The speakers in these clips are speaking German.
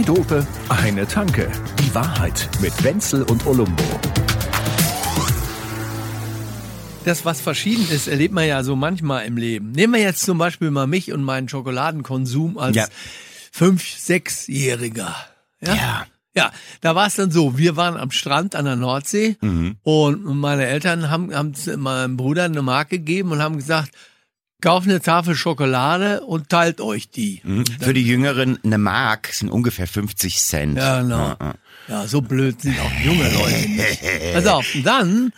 Zwei Dope, eine Tanke. Die Wahrheit mit Wenzel und Olumbo. Das, was verschieden ist, erlebt man ja so manchmal im Leben. Nehmen wir jetzt zum Beispiel mal mich und meinen Schokoladenkonsum als Ja. fünf-, sechsjähriger. Ja. Ja. Ja, da war es dann so, wir waren am Strand an der Nordsee Mhm. und meine Eltern haben, haben meinem Bruder eine Mark gegeben und haben gesagt, kauf eine Tafel Schokolade und teilt euch die. Mhm. Für die Jüngeren eine Mark sind ungefähr 50 Cent. Ja, genau. Ja, so blöd sind auch junge Leute. Pass auf, dann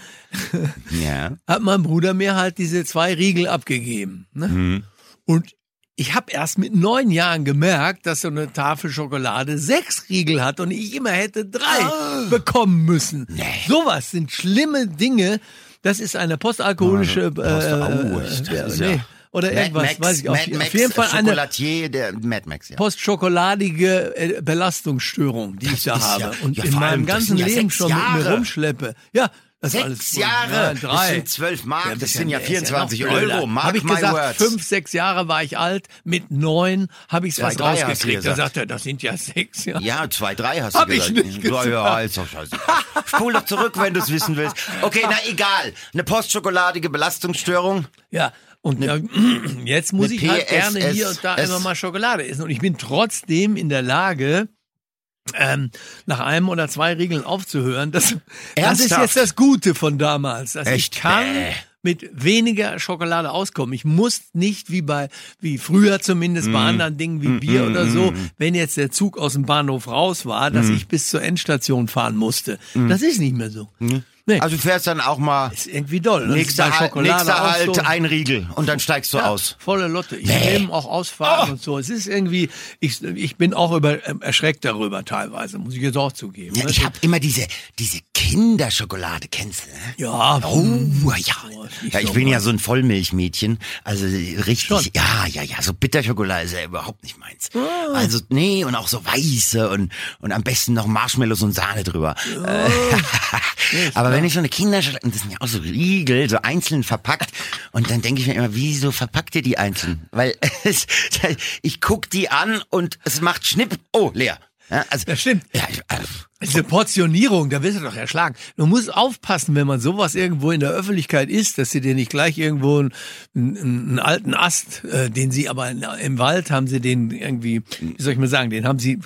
Ja. hat mein Bruder mir halt diese zwei Riegel abgegeben. Ne? Mhm. Und ich habe erst mit neun Jahren gemerkt, dass so eine Tafel Schokolade sechs Riegel hat und ich immer hätte drei Ah. bekommen müssen. Sowas sind schlimme Dinge. Das ist eine postalkoholische hast du- oh, äh, das äh, nee. ja- oder Mad irgendwas, Max, weiß ich auch. Mad nicht. Max, Auf jeden Fall eine der Mad Max, ja. postschokolladige äh, Belastungsstörung, die ich da habe ja- und ja, in meinem das ganzen Leben schon mit mir Jahre. rumschleppe. Ja, das Sechs Jahre, Ja, das sind 12 Mark, Ja, das sind ja der ist noch 24 blöder. Euro, mark Hab ich gesagt, words. fünf, sechs Jahre war ich alt, mit neun habe ich es du rausgekriegt. Da sagt er, das sind ja sechs. Ja. Ja, zwei, drei hast Hab du ich gesagt. nicht Ja, gesagt. ja, ist doch scheiße. Spul doch zurück, wenn du es wissen willst. Okay, na egal. Eine postschokoladige Belastungsstörung. Ja, und ja, jetzt muss ich halt gerne hier und da immer mal Schokolade essen. Und ich bin trotzdem in der Lage, ähm, nach einem oder zwei Regeln aufzuhören. Das, das ist jetzt das Gute von damals. Dass Echt? ich kann Bäh. mit weniger Schokolade auskommen. Ich muss nicht wie bei, wie früher zumindest Mm. bei anderen Dingen wie Bier oder so, wenn jetzt der Zug aus dem Bahnhof raus war, dass Mm. ich bis zur Endstation fahren musste. Das ist nicht mehr so. Nee, Also du fährst dann auch mal ist irgendwie doll. Ist nächster Halt, Schokolade nächster Halt so. ein Riegel und dann steigst du Ja, aus. Volle Lotte. Ich Nee. nehme auch Ausfahrten und so. Es ist irgendwie, ich, ich bin auch über, ähm, erschreckt darüber teilweise, muss ich jetzt auch zugeben. Ja, ne? ich habe immer diese diese Kinderschokolade, kennst du, ne? ja, Oh, ja. nicht ja, ich bin ja so ein Vollmilchmädchen. Also richtig, Schon. ja, ja, ja, so Bitterschokolade ist ja überhaupt nicht meins. Ah. Also, nee, und auch so weiße und, und am besten noch Marshmallows und Sahne drüber. Äh, Aber wenn ich so eine Kinderschokolade, das sind ja auch so Riegel, so einzeln verpackt. Und dann denke ich mir immer, wieso verpackt ihr die einzeln? Weil es, ich guck die an und es macht Schnipp. Oh, leer. Ja, also, Das stimmt. Ja, ich, also, Diese Portionierung, da wirst du doch erschlagen. Du musst aufpassen, wenn man sowas irgendwo in der Öffentlichkeit isst, dass sie dir nicht gleich irgendwo einen, einen, alten Ast, äh, den sie aber im Wald haben sie den irgendwie, wie soll ich mal sagen, den haben sie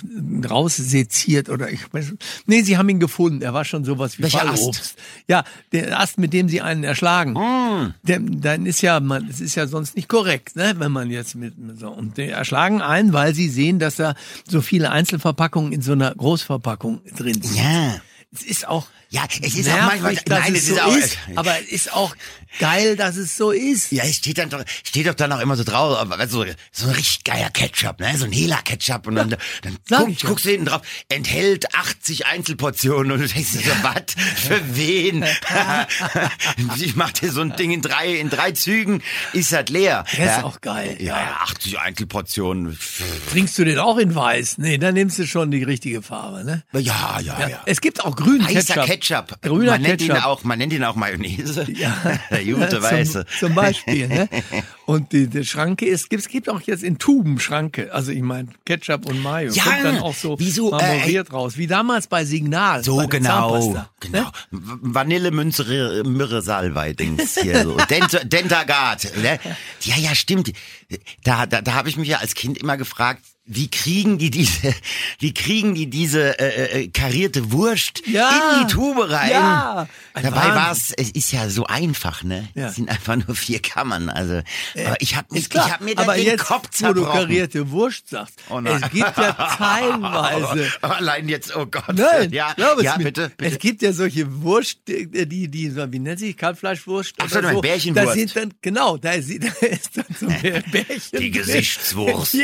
rausseziert oder ich weiß, nee, sie haben ihn gefunden. Er war schon sowas wie Welcher Ast? Ja, der Ast, mit dem sie einen erschlagen. Mm. Der, dann ist ja, man, es ist ja sonst nicht korrekt, ne, wenn man jetzt mit, mit so, und die erschlagen einen, weil sie sehen, dass da so viele Einzelverpackungen in so einer Großverpackung drin sind. ja. Es ist auch Ja, es ist auch nervig, manchmal, dass nein, es es so ist auch, ist, aber es ist auch geil, dass es so ist. Ja, es steht dann doch, steht doch dann auch immer so drauf, aber so, so ein richtig geiler Ketchup, ne? So ein Hela-Ketchup und dann, dann Sag guck, ja. guckst du hinten drauf, enthält 80 Einzelportionen und du denkst dir so, was? Für wen? ich mach dir so ein Ding in drei, in drei Zügen, ist halt leer. Der ist auch geil. Ja, ja, 80 Einzelportionen. Trinkst du den auch in weiß? Nee, dann nimmst du schon die richtige Farbe, ne? Ja, ja, ja. Ja. Es gibt auch grünen Heißer Ketchup. Ketchup. Grüner man nennt Ketchup. ihn auch, man nennt ihn auch Mayonnaise. Ja. Der gute Weiße. Zum, zum Beispiel, ne? Und die, die Schranke ist, gibt, es gibt auch jetzt in Tuben Schranke. Also ich meine Ketchup und Mayo. Ja, Kommt dann auch so wie so, äh, marmoriert raus. Wie damals bei Signal. bei So der genau, genau. Ne? Vanille, Münze, Myrrhe, Salbei, Dings hier so. Dent, Dentagard. Ne? Ja, ja, stimmt. Da, da, da habe ich mich ja als Kind immer gefragt, wie kriegen die diese, wie kriegen die diese äh, äh, karierte Wurst Ja. in die Tube rein? Ja. Dabei war es, es ist ja so einfach, ne? Ja. Es sind einfach nur vier Kammern. Also, aber ich habe Ist ich hab mir da aber den jetzt, Kopf wo du zerbrochen. karierte Wurst sagst, Oh nein. es gibt ja teilweise Allein jetzt, oh Gott. Nein, ja, ja mir. bitte, bitte. Es gibt ja solche Wurst, die, die, die so, wie nennt sich, Kalbfleischwurst? Ach so, meinst Bärchenwurst. Da sind dann, genau, da ist, da ist dann so ein Bärchen. Die Gesichtswurst.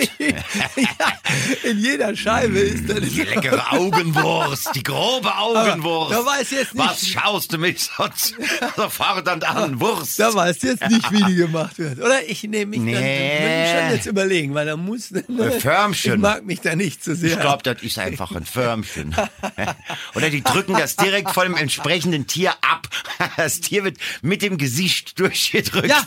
in jeder Scheibe ist dann Die leckere Augenwurst, die grobe Augenwurst. da weiß jetzt nicht- Was schaust du mich sonst so fordernd an? Wurst. Da weißt du jetzt nicht, wie die gemacht wird. Oder ich nehme mich dann, Nee. muss ich schon jetzt überlegen, weil da muss, Förmchen. ich mag mich da nicht zu sehr. Ich glaube, das ist einfach ein Förmchen. Oder die drücken das direkt von dem entsprechenden Tier ab. Das Tier wird mit dem Gesicht durchgedrückt. Ja,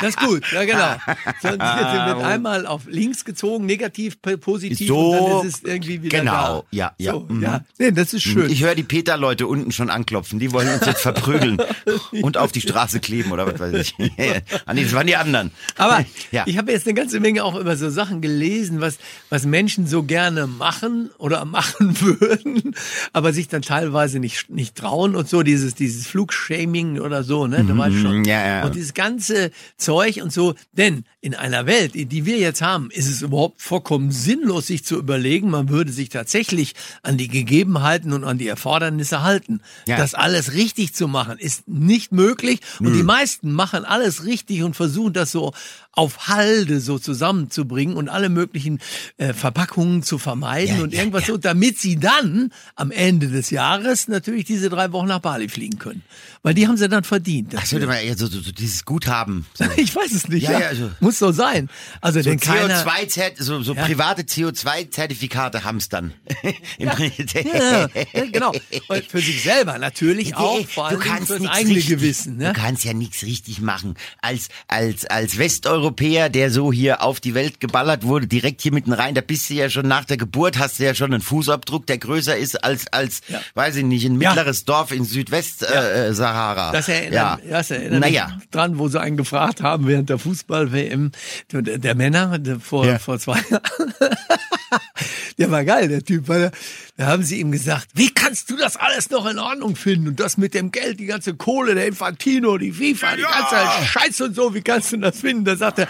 das ist gut, ja genau. Sonst wird, wird einmal auf links gezogen, negativ, positiv So, und dann ist es irgendwie wieder genau, da. ja, ja, So, mhm. ja. Nee, das ist schön. Ich höre die Peter-Leute unten schon anklopfen. Die wollen uns jetzt verprügeln und auf die Straße kleben oder was weiß ich. ah, nee, das waren die anderen. Aber ja. ich habe jetzt eine ganze Menge auch über so Sachen gelesen, was, was Menschen so gerne machen oder machen würden, aber sich dann teilweise nicht, nicht trauen und so, dieses, dieses Flugshaming oder so, ne? Da war schon. Mhm, ja, ja. Und dieses ganze Zeug und so. Denn in einer Welt, die die wir jetzt haben, ist es überhaupt vollkommen sinnlos, sich zu überlegen, man würde sich tatsächlich an die Gegebenheiten und an die Erfordernisse halten. Ja. Das alles richtig zu machen, ist nicht möglich. Und die meisten machen alles richtig und versuchen das so auf Halde so zusammenzubringen und alle möglichen äh, Verpackungen zu vermeiden Ja, und ja, irgendwas so, damit sie dann am Ende des Jahres natürlich diese drei Wochen nach Bali fliegen können. Weil die haben sie dann verdient. Das würde man eher so, so, so dieses Guthaben. So, ich weiß es nicht. Ja, Ja, also- Muss so sein. Also so denn keiner. CO2, so, so Ja. Private CO2-Zertifikate haben es dann. Im Prinzip. Ja, ja, genau. Und für sich selber natürlich auch, vor allem du kannst fürs nichts eigene richtig, Gewissen. Ne? Du kannst ja nichts richtig machen. Als, als, als Westeuropäer, der so hier auf die Welt geballert wurde, direkt hier mitten rein, da bist du ja schon nach der Geburt, hast du ja schon einen Fußabdruck, der größer ist als, als, Ja. weiß ich nicht, ein Ja. mittleres Dorf in Südwest-Sahara. Äh, Sahara. Das erinnert, ja. das erinnert Naja. mich dran, wo sie einen gefragt haben während der Fußball-WM der, der Männer vor, Ja. vor zwei Jahren. der war geil, der Typ. Weil, da haben sie ihm gesagt, wie kannst du das alles noch in Ordnung finden? Und das mit dem Geld, die ganze Kohle, der Infantino, die FIFA, die ganze Scheiße und so, wie kannst du das finden? Da sagt er,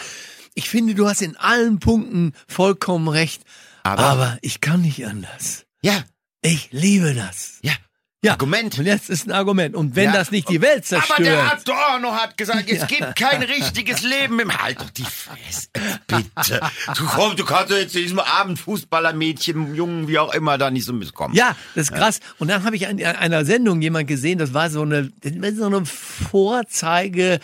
ich finde, du hast in allen Punkten vollkommen recht. Aber- aber ich kann nicht anders. Ja, Ich liebe das. ja. Ja. Argument. Und jetzt ist ein Argument. Und wenn Ja. das nicht die Welt zerstört. Aber der Adorno hat gesagt, es gibt kein richtiges Leben im Halt doch die Fresse, bitte. Du komm, du kannst doch jetzt diesem armen Fußballermädchen, Jungen, wie auch immer, da nicht so misskommen. Ja, das ist krass. Und dann habe ich in einer Sendung jemand gesehen, das war so eine, das war so eine Vorzeige.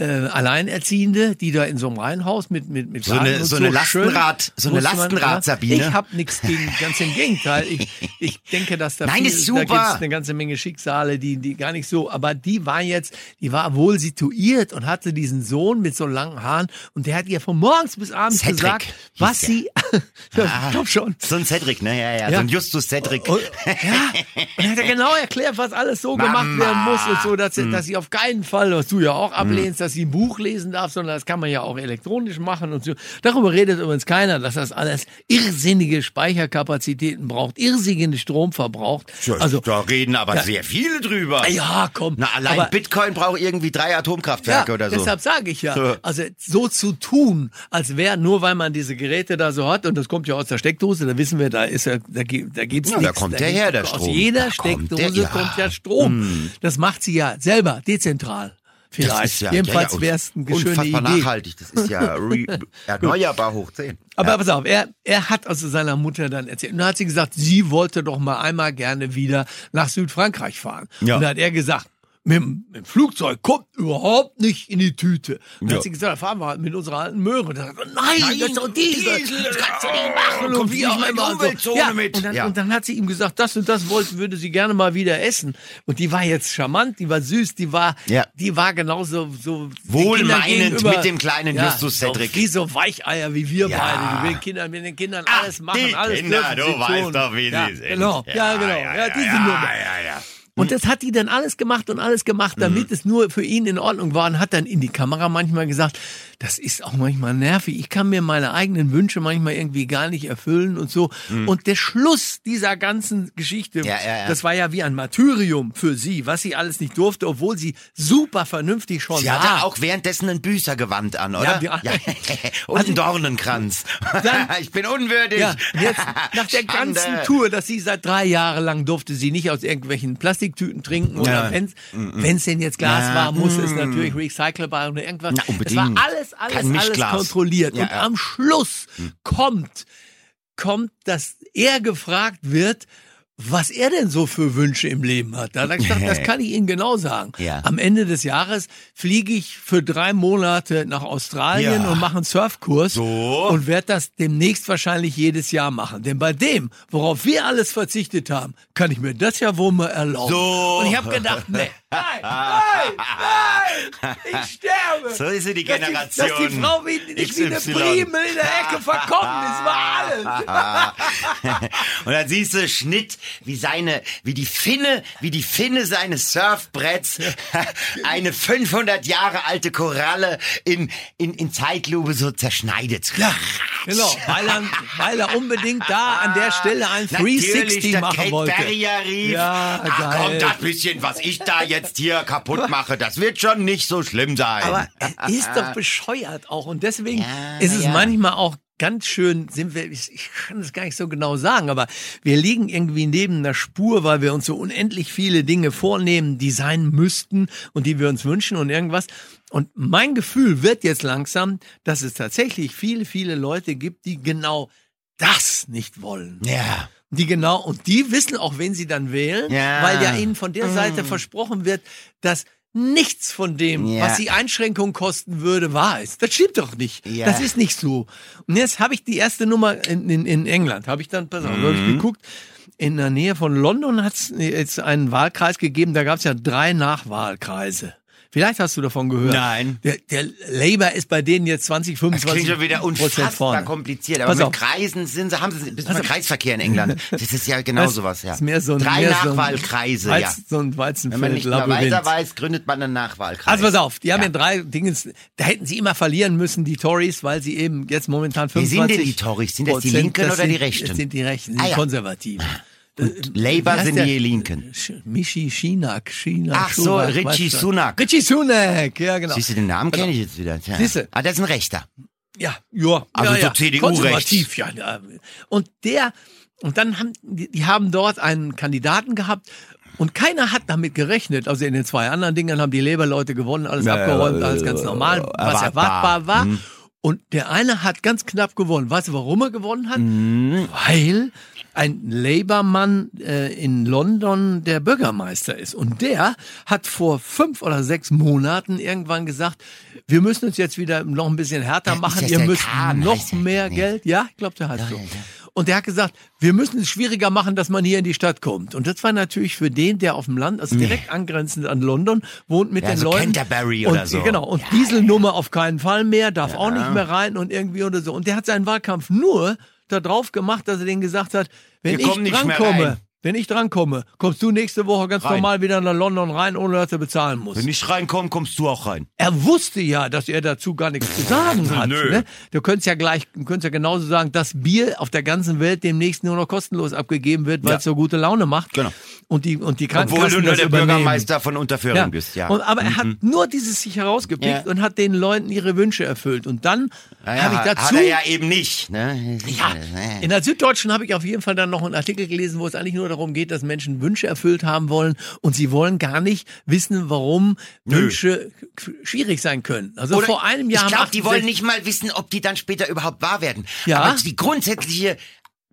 Äh, Alleinerziehende, die da in so einem Reihenhaus mit mit mit So eine- Garten und so eine schön, Lastenrad- so eine Lastenrad, Sabine. Ich habe nichts gegen, ganz im Gegenteil. Ich, ich denke, dass da Nein, viel, ist da super. gibt's eine ganze Menge Schicksale, die die gar nicht so, aber die war jetzt, die war wohl situiert und hatte diesen Sohn mit so langen Haaren und der hat ihr von morgens bis abends Cedric gesagt, was sie, ich glaub schon, So ein Cedric, ne? Ja, ja, Ja. so ein Justus Cedric. und, ja, und er hat ja genau erklärt, was alles so gemacht Mama. werden muss und so, dass, Hm. dass sie auf keinen Fall, was du ja auch ablehnst, dass sie ein Buch lesen darf, sondern das kann man ja auch elektronisch machen und so. Darüber redet übrigens keiner, dass das alles irrsinnige Speicherkapazitäten braucht, irrsinnigen Strom verbraucht. Also, da reden aber sehr viele drüber. ja, komm. Na, allein aber, Bitcoin braucht irgendwie drei Atomkraftwerke ja, oder so. deshalb sage ich ja, So. also so zu tun, als wäre nur weil man diese Geräte da so hat und das kommt ja aus der Steckdose, da wissen wir, da ist ja, da, da gibt's Ja, da nichts. kommt Da der gibt's- her, der Aus Strom. jeder Da kommt Steckdose der- ja. kommt ja Strom. Das macht sie ja selber dezentral. Vielleicht. Das ist ja, Jedenfalls ja, ja, wäre es eine schöne unfassbar Idee. nachhaltig. Das ist ja erneuerbar hoch 10. Aber pass auf, er, er hat also seiner Mutter dann erzählt. Und dann hat sie gesagt, sie wollte doch mal einmal gerne wieder nach Südfrankreich fahren. Ja. Und dann hat er gesagt, mit, dem- mit dem Flugzeug kommt überhaupt nicht in die Tüte. Und dann Ja. hat sie gesagt, fahren wir halt mit unserer alten Möhre. Und dann hat gesagt, nein, Nein, das ist doch Diesel, Diesel, das kannst du nicht machen. Und wie auch immer. und so. Ja, mit. Und dann, Ja. und dann hat sie ihm gesagt, das und das wollte, würde sie gerne mal wieder essen. Und die war jetzt charmant, die war süß, die war, Ja. die war genauso so Wohlmeinend mit dem kleinen Justus so Cedric. Wie so Weicheier wie wir Ja. beide, die mit den Kindern, mit den Kindern alles machen, alles Kinder, du weißt doch, wie ja, sie sind. Genau, ja, genau, ja, diese Nummer. ja, ja. Und das hat die dann alles gemacht und alles gemacht, damit es nur für ihn in Ordnung war und hat dann in die Kamera manchmal gesagt, das ist auch manchmal nervig. Ich kann mir meine eigenen Wünsche manchmal irgendwie gar nicht erfüllen und so. Und der Schluss dieser ganzen Geschichte, Ja, ja, ja. das war ja wie ein Martyrium für sie, was sie alles nicht durfte, obwohl sie super vernünftig schon Sie war. hatte auch währenddessen ein Büßergewand an, oder? Ja, ja. Und einen Dornenkranz. Dann- ich bin unwürdig. Ja, jetzt nach der Schande. ganzen Tour, dass sie seit drei Jahren lang durfte sie nicht aus irgendwelchen Plastiktüten trinken oder Ja. wenn's wenn's denn jetzt Glas war, muss es mm. natürlich recycelbar oder irgendwas. Na, es unbedingt. war alles, alles, alles kontrolliert. Und am Schluss kommt, kommt, dass er gefragt wird, was er denn so für Wünsche im Leben hat. Da hat er gesagt, das kann ich Ihnen genau sagen. Ja. Am Ende des Jahres fliege ich für drei Monate nach Australien Ja. und mache einen Surfkurs So. und werde das demnächst wahrscheinlich jedes Jahr machen. Denn bei dem, worauf wir alles verzichtet haben, kann ich mir das ja wohl mal erlauben. So. Und ich habe gedacht, nee, nein, nein, nein, ich sterbe. So ist sie, die Dass die- Generation Dass die, Frau wie, nicht wie eine. Primel in der Ecke verkommen ist, war alles. Und dann siehst du Schnitt, wie seine, wie die Finne, wie die Finne seines Surfbretts eine 500 Jahre alte Koralle in, in, in Zeitlupe so zerschneidet. Ja, genau, weil er, weil er unbedingt da an der Stelle ein Natürlich, 360 das machen Kate wollte. Barrier rief, Ja, ach geil. komm, das bisschen, was ich da jetzt hier kaputt mache, das wird schon nicht so schlimm sein. Aber er ist doch bescheuert auch. Und deswegen Ja, ist es ja. manchmal auch ganz schön, sind wir, ich kann es gar nicht so genau sagen, aber wir liegen irgendwie neben einer Spur, weil wir uns so unendlich viele Dinge vornehmen, die sein müssten und die wir uns wünschen und irgendwas. Und mein Gefühl wird jetzt langsam, dass es tatsächlich viele, viele Leute gibt, die genau das nicht wollen. ja. Die genau, und die wissen auch, wen sie dann wählen, Ja. weil ja ihnen von der Seite versprochen wird, dass nichts von dem, Ja. was die Einschränkung kosten würde, wahr ist. Das stimmt doch nicht. Ja. Das ist nicht so. Und jetzt habe ich die erste Nummer in, in, in England, habe ich dann, pass auf, hab ich Mhm. geguckt, in der Nähe von London hat es jetzt einen Wahlkreis gegeben, da gab es ja drei Nachwahlkreise. Vielleicht hast du davon gehört. Nein. Der, der Labour ist bei denen jetzt 20, Das 25 klingt schon wieder unfassbar vorne. kompliziert. Aber Pass mit auf. Kreisen sind sie, haben sie, bist mal Kreisverkehr in England. Das ist ja genau Das sowas, ja. Ist mehr so ein, Drei mehr so ein Nachwahlkreise, Weiz- ja. So ein Wenn man Weizenfeld, nicht mehr weiter weiß, gründet man einen Nachwahlkreis. Also pass auf, die haben Ja. ja drei Dingens, da hätten sie immer verlieren müssen, die Tories, weil sie eben jetzt momentan Wer 25 sind denn die Tories? Sind das die Linken das oder die Rechten? Das sind die Rechten, die Ah, ja. Konservativen. Und Labour Wie heißt sind der? die Linken. Sch- Michi Schinak, Schinak. Ach so, Richie du. Sunak. Richie Sunak, ja genau. Siehst du, den Namen kenne ich jetzt wieder. Tja. Siehste. Ah, das ist ein Rechter. Ja, ja. Also ja, so ja. CDU Konservativ, ja, ja. Und der, und dann haben, die, die haben dort einen Kandidaten gehabt und keiner hat damit gerechnet. Also in den zwei anderen Dingen haben die Labour-Leute gewonnen, alles Ja, abgeräumt, alles ganz normal, was erwartbar. war. Und der eine hat ganz knapp gewonnen. Weißt du, warum er gewonnen hat? Mhm. Weil ein Labour-Mann äh, in London der Bürgermeister ist. Und der hat vor fünf oder sechs Monaten irgendwann gesagt, wir müssen uns jetzt wieder noch ein bisschen härter Ja, machen. Ihr müsst Kahn, noch mehr Nee. Geld. Ja, ich glaube, der heißt so. ja, ja. Und der hat gesagt, wir müssen es schwieriger machen, dass man hier in die Stadt kommt. Und das war natürlich für den, der auf dem Land, also direkt angrenzend an London, wohnt mit Ja, den so Leuten. Canterbury und, oder so. Genau. Und Dieselnummer auf keinen Fall mehr, darf auch nicht mehr rein und irgendwie oder so. Und der hat seinen Wahlkampf nur da drauf gemacht, dass er denen gesagt hat, wenn Wir ich drankomme. Wenn ich drankomme, kommst du nächste Woche ganz Rein. normal wieder nach London rein, ohne dass du bezahlen musst. Wenn ich reinkomme, kommst du auch rein. Er wusste ja, dass er dazu gar nichts zu sagen hat. Nö. Ne? Du könntest ja gleich, du könntest ja genauso sagen, dass Bier auf der ganzen Welt demnächst nur noch kostenlos abgegeben wird, weil Ja. es so gute Laune macht. Genau. Und die, und die Obwohl Krankenkassen du nur der übernehmen. Bürgermeister von Unterföhring bist, ja. Mhm. Und, aber er hat nur dieses sich herausgepickt Ja. und hat den Leuten ihre Wünsche erfüllt. Und dann Naja, habe ich hat dazu. er ja eben nicht. Ne? Ja, in der Süddeutschen habe ich auf jeden Fall dann noch einen Artikel gelesen, wo es eigentlich nur darum geht, dass Menschen Wünsche erfüllt haben wollen und sie wollen gar nicht wissen, warum Wünsche k- schwierig sein können. Also Oder vor einem Jahr Ich glaube, die wollen 68 nicht mal wissen, ob die dann später überhaupt wahr werden. Ja. Aber die grundsätzliche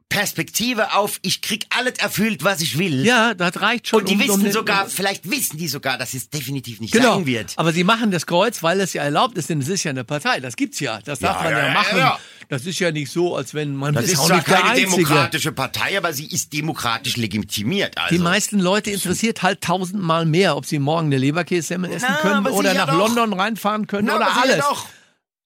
Perspektive auf, ich krieg alles erfüllt, was ich will. Ja, das reicht schon. Und die um- um wissen den- sogar, vielleicht wissen die sogar, dass es definitiv nicht Genau. sein wird. Aber sie machen das Kreuz, weil es ja erlaubt ist, denn es ist ja eine Partei. Das gibt's ja. Das darf Ja, man ja, ja, ja, machen. Das ist ja nicht so, als wenn man Das ist auch zwar nicht keine Einzige. demokratische Partei, aber sie ist demokratisch legitimiert. Also. Die meisten Leute interessiert halt tausendmal mehr, ob sie morgen eine Leberkässemmel essen Na, können oder nach doch. London reinfahren können Na, oder alles.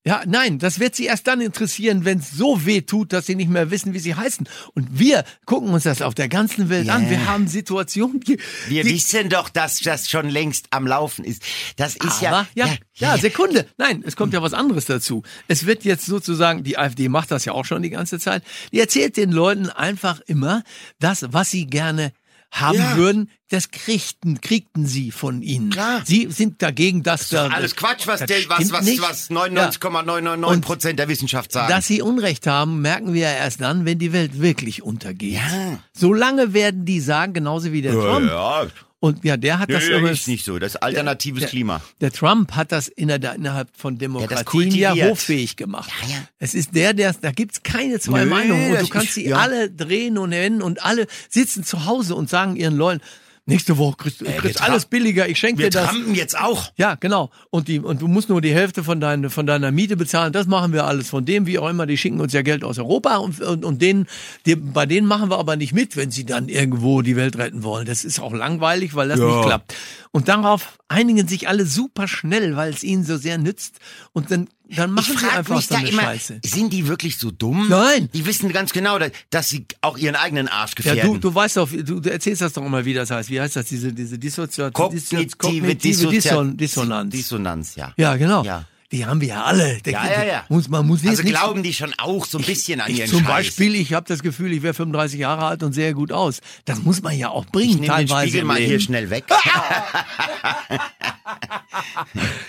Ja, nein, das wird sie erst dann interessieren, wenn es so weh tut, dass sie nicht mehr wissen, wie sie heißen. Und wir gucken uns das auf der ganzen Welt Ja. an. Wir haben Situationen, die, Wir die wissen doch, dass das schon längst am Laufen ist. Das ist aber, ja, ja, ja, Sekunde. Nein, es kommt ja was anderes dazu. Es wird jetzt sozusagen, die AfD macht das ja auch schon die ganze Zeit, die erzählt den Leuten einfach immer das, was sie gerne haben Ja. würden, das kriegten, kriegten sie von ihnen. Klar. Sie sind dagegen, dass da... Alles Quatsch, was, das der, was, was, nicht. was Ja. 99,999 Prozent der Wissenschaft sagen. Dass sie Unrecht haben, merken wir ja erst dann, wenn die Welt wirklich untergeht. Ja. Solange werden die sagen, genauso wie der Trump. ja. Und ja, der hat Nö, das übrigens- ist nicht so. Das ist alternatives der, Klima. Der Trump hat das inner- innerhalb von Demokratien ja hoffähig gemacht. Ja, ja. Es ist der, der, da gibt's keine zwei Nö, Meinungen und du kannst sie ja. alle drehen und wenden und alle sitzen zu Hause und sagen ihren Leuten, nächste Woche kriegst du wir kriegst alles billiger, ich schenke Wir dir das. trampen jetzt auch. Ja, genau. Und die und du musst nur die Hälfte von deiner von deiner Miete bezahlen. Das machen wir alles von dem, wie auch immer. Die schicken uns ja Geld aus Europa und und, und denen, die, bei denen machen wir aber nicht mit, wenn sie dann irgendwo die Welt retten wollen. Das ist auch langweilig, weil das Ja. nicht klappt. Und darauf einigen sich alle super schnell, weil es ihnen so sehr nützt. Und dann dann machen sie einfach so eine immer, Scheiße. sind die wirklich so dumm? Nein. Die wissen ganz genau, dass, dass sie auch ihren eigenen Arsch Ja, gefährden. du, du weißt doch, du, du erzählst das doch immer, wie das heißt. Wie heißt das, diese, diese Dissoziation? Kognitive Disson Dissozi- Dissonanz. Dissonanz, ja. Ja, genau. Ja. Die haben wir ja alle. Ja, ja, ja. Muss, man muss Also glauben die schon auch so ein bisschen an ich ihren zum Scheiß. Beispiel, ich habe das Gefühl, ich wäre 35 Jahre alt und sehe gut aus. Das muss man ja auch ich bringen, nehme den teilweise. Spiegel im mal hier schnell weg.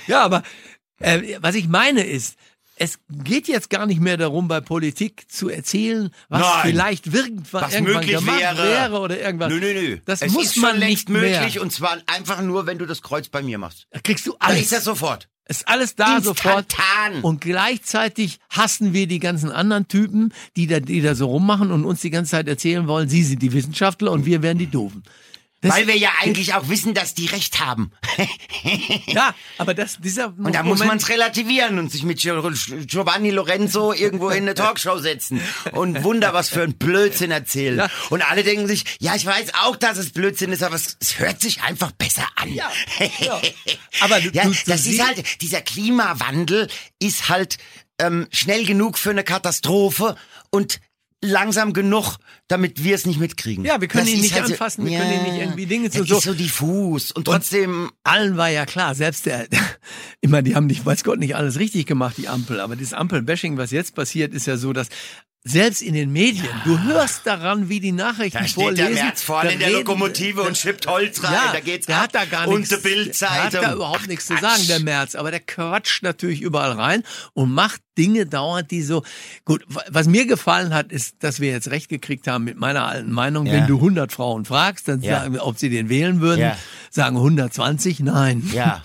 Ja, aber äh, was ich meine ist, es geht jetzt gar nicht mehr darum, bei Politik zu erzählen, was Nein. vielleicht irgendwann, Was irgendwann möglich gemacht wäre. wäre oder irgendwas. Nö, nö, nö. Das es muss ist man schon längst nicht mehr. möglich und zwar einfach nur, wenn du das Kreuz bei mir machst. Da kriegst du Da alles. ist das sofort. Ist alles da sofort. Und gleichzeitig hassen wir die ganzen anderen Typen, die da, die da so rummachen und uns die ganze Zeit erzählen wollen, sie sind die Wissenschaftler und wir wären die Doofen. Das, Weil wir ja eigentlich auch wissen, dass die recht haben. ja, aber das, dieser Und da muss man es relativieren und sich mit Gio- Giovanni Lorenzo irgendwo in eine Talkshow setzen und Wunder, was für ein Blödsinn erzählen. Ja. Und alle denken sich, ja, ich weiß auch, dass es Blödsinn ist, aber es, es hört sich einfach besser an. Ja, ja. Aber du- ja, du- du das ist halt, dieser Klimawandel ist halt ähm, schnell genug für eine Katastrophe und langsam genug, damit wir es nicht mitkriegen. Ja, wir können Das ihn nicht halt so- anfassen, wir können ihn nicht irgendwie Dinge das so- so- ist so diffus und trotzdem allen war ja klar, selbst der, ich meine, die haben nicht, weiß Gott, nicht alles richtig gemacht, die Ampel, aber dieses Ampelbashing, was jetzt passiert, ist ja so, dass selbst in den Medien, du hörst daran, wie die Nachrichten Da steht vorlesen. der Merz vorne da in der reden- Lokomotive und schippt Holz rein. Ja, da geht's der ab. hat da gar und nichts. die Bildzeitung. Der hat da überhaupt nichts zu sagen, der Merz. Aber der quatscht natürlich überall rein und macht Dinge dauernd, die so. Gut, wa- was mir gefallen hat, ist, dass wir jetzt recht gekriegt haben mit meiner alten Meinung. Ja. Wenn du 100 Frauen fragst, dann Ja. sagen, ob sie den wählen würden, Ja. sagen 120, nein. Ja.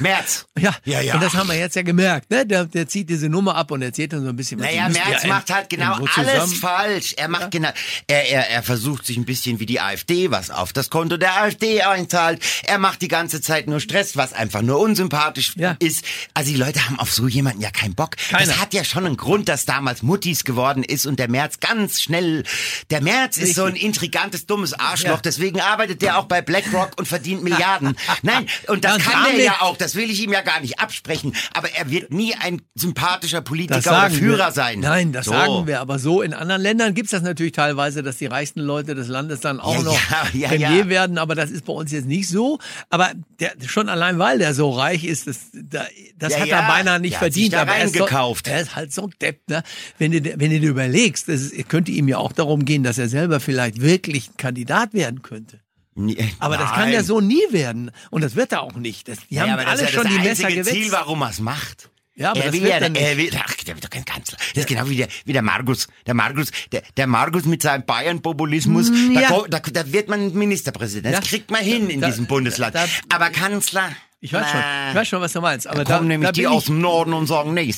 Merz. Ja, Ja, ja. und das haben wir jetzt ja gemerkt. Ne? Der, der zieht diese Nummer ab und erzählt dann so ein bisschen was. Naja, Merz ja macht halt genau alles zusammen- falsch. Er macht genau, er, er, er versucht sich ein bisschen wie die AfD, was auf das Konto der AfD einzahlt. Er macht die ganze Zeit nur Stress, was einfach nur unsympathisch Ja. ist. Also die Leute haben auf so jemanden ja keinen Bock. Keiner. Das hat ja schon einen Grund, dass damals Muttis geworden ist und der Merz ganz schnell, der Merz ist so ein intrigantes, dummes Arschloch, Ja. deswegen arbeitet der auch bei BlackRock und verdient Milliarden. Nein, und das und kann er ja auch, das will ich ihm ja gar nicht absprechen, aber er wird nie ein sympathischer Politiker Das oder Führer wir. sein. Nein, das So. sagen wir. Aber so in anderen Ländern gibt's das natürlich teilweise, dass die reichsten Leute des Landes dann auch Ja, noch ja, Premier werden. Aber das ist bei uns jetzt nicht so. Aber der, schon allein, weil der so reich ist, das, da- das hat er beinahe nicht verdient. aber er ist, so, reingekauft. er ist halt so ein Depp. Ne? Wenn, du, wenn du dir überlegst, das ist, könnte ihm ja auch darum gehen, dass er selber vielleicht wirklich ein Kandidat werden könnte. Nee, Aber das nein. kann der so nie werden. Und das wird er auch nicht. Das, die Ja, haben aber das alle ist ja schon das die Messer gewetzt. Ziel, warum er es macht. Ja, aber er das will wird ja, er will, ach, der wird doch kein Kanzler. Das ist genau wie der, wie der Markus. Der Markus, der, der Markus mit seinem Bayern-Populismus, da, Ja. ko- da, da wird man Ministerpräsident. Das Ja. kriegt man hin in Da- diesem Bundesland. da- aber Kanzler, Ich weiß schon, ich weiß schon, was du meinst. Aber da da, kommen nämlich da die aus dem Norden und sagen, nee,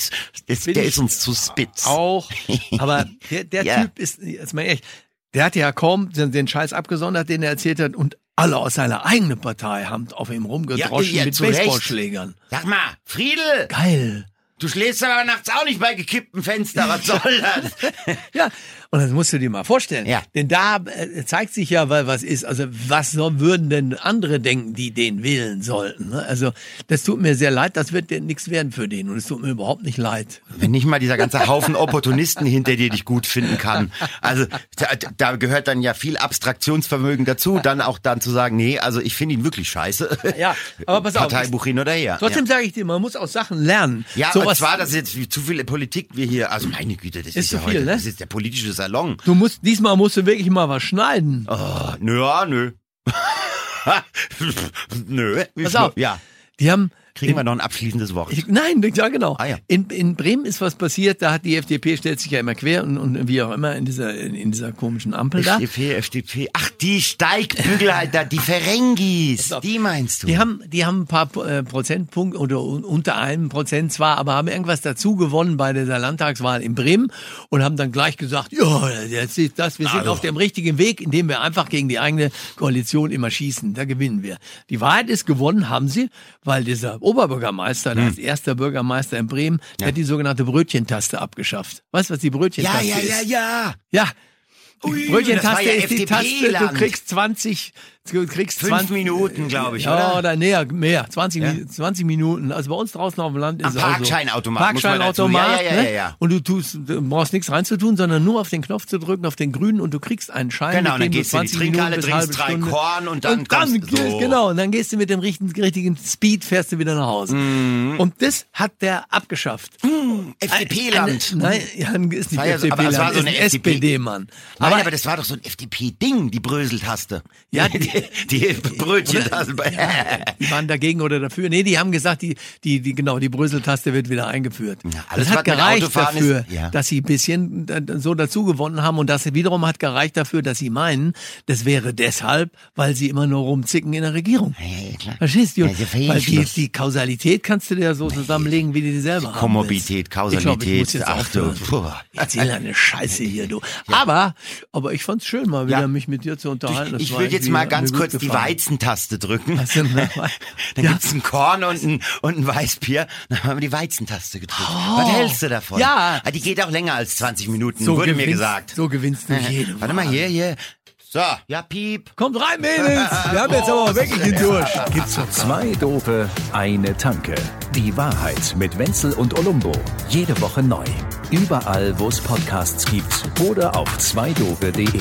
der ist uns zu spitz. auch. Aber der, der Ja. Typ ist, jetzt mal ehrlich, der hat ja kaum den, den Scheiß abgesondert, den er erzählt hat, und alle aus seiner eigenen Partei haben auf ihm rumgedroschen Ja, ja, mit. Baseballschlägern. Sag mal, Friedel, Geil. du schläfst aber nachts auch nicht bei gekipptem Fenster. Was soll das? Ja, und das musst du dir mal vorstellen. Ja. Denn da äh, zeigt sich ja, weil was ist. Also was so, würden denn andere denken, die den wählen sollten? Ne? Also das tut mir sehr leid, das wird nichts werden für den. Und es tut mir überhaupt nicht leid. Wenn nicht mal dieser ganze Haufen Opportunisten hinter dir dich gut finden kann. Also da, da gehört dann ja viel Abstraktionsvermögen dazu, dann auch dann zu sagen, nee, also ich finde ihn wirklich scheiße. Ja, aber pass auf. Parteibuch hin oder her. Trotzdem sage ich dir, man muss aus Sachen lernen. Ja, so und was, zwar, das ist jetzt wie zu viel Politik wir hier, also meine Güte, das ist, Ist ja viel, heute, ne? das ist der politische Salon. Du musst, diesmal musst du wirklich mal was schneiden. Oh, nö, ja, nö. nö. Pass auf. Ja. Die haben, Kriegen wir noch ein abschließendes Wort? Ich, nein, ja genau. Ah, ja. In, in Bremen ist was passiert, da hat die FDP stellt sich ja immer quer und, und wie auch immer in dieser in, in dieser komischen Ampel da. FDP, FDP. Ach, die Steigbügelhalter, die Ferengis. Die meinst du? Die haben, die haben ein paar äh, Prozentpunkte oder un- unter einem Prozent zwar, aber haben irgendwas dazu gewonnen bei dieser Landtagswahl in Bremen und haben dann gleich gesagt, ja, jetzt ist das, wir sind Also. auf dem richtigen Weg, indem wir einfach gegen die eigene Koalition immer schießen. Da gewinnen wir. Die Wahrheit ist, gewonnen haben sie, weil dieser Oberbürgermeister, der als erster Bürgermeister in Bremen, der hat die sogenannte Brötchentaste abgeschafft. Weißt du, was die ja, Brötchentaste ja, ist? ja, ja. Ja. Ui, Brötchentaste ja ist die Taste, du kriegst 20, du kriegst Fünf 20 Minuten, glaube ich, ja, oder? oder näher, mehr, 20, Ja. Mi- 20 Minuten. Also bei uns draußen auf dem Land ist Am so. Parkscheinautomat, dazu- Parkscheinautomat, ja, ja, ja, ne? ja. Und du tust, du brauchst nichts reinzutun, sondern nur auf den Knopf zu drücken, auf den grünen und du kriegst einen Schein. Genau, und dann gehst du in die 20 Minuten Trinkhalle, trinkst drei Stunde- Korn und dann und dann so. Genau, und dann gehst du mit dem richtigen, richtigen Speed, fährst du wieder nach Hause. Mhm. Und das hat der abgeschafft. FDP-Land. Eine- Nein, ja, ist nicht ja so- aber FDP-Land, so ist ein. SPD-Mann. Nein, aber, das war doch so ein FDP-Ding, die Bröseltaste. Ja, die, die Brötchentaste. Die waren dagegen oder dafür. Nee, die haben gesagt, die, die, die, genau, die Bröseltaste wird wieder eingeführt. Ja, alles, das hat gereicht dafür, ist- ja. dass sie ein bisschen so dazu gewonnen haben und das wiederum hat gereicht dafür, dass sie meinen, das wäre deshalb, weil sie immer nur rumzicken in der Regierung. Ja, ja, klar. Verstehst du? Ja, ja, weil die, die Kausalität kannst du dir so zusammenlegen, wie du die selber haben Komorbidität, willst. Ich glaub, ich Kausalität, ach du. Ich erzähl eine Scheiße hier, du. Aber, aber ich fand's schön, mal wieder Ja. mich mit dir zu unterhalten. Das Ich würde jetzt mal hat ganz mir kurz die gefallen. Weizentaste drücken. Denn da? Dann Ja. gibt's ein Korn und ein, und ein Weißbier. Dann haben wir die Weizentaste gedrückt. Was hältst du davon? Oh. Ja. Ah, Die geht auch länger als 20 Minuten, So wurde mir gewinnst- gesagt. So gewinnst du jede Warte mal, hier, hier. So, ja, piep. Kommt rein, Mädels! Wir haben jetzt aber wirklich den Durch. Gibt's Zwei Dope, eine Tanke. Die Wahrheit mit Wenzel und Olumbo. Jede Woche neu. Überall, wo es Podcasts gibt oder auf zweidope.de.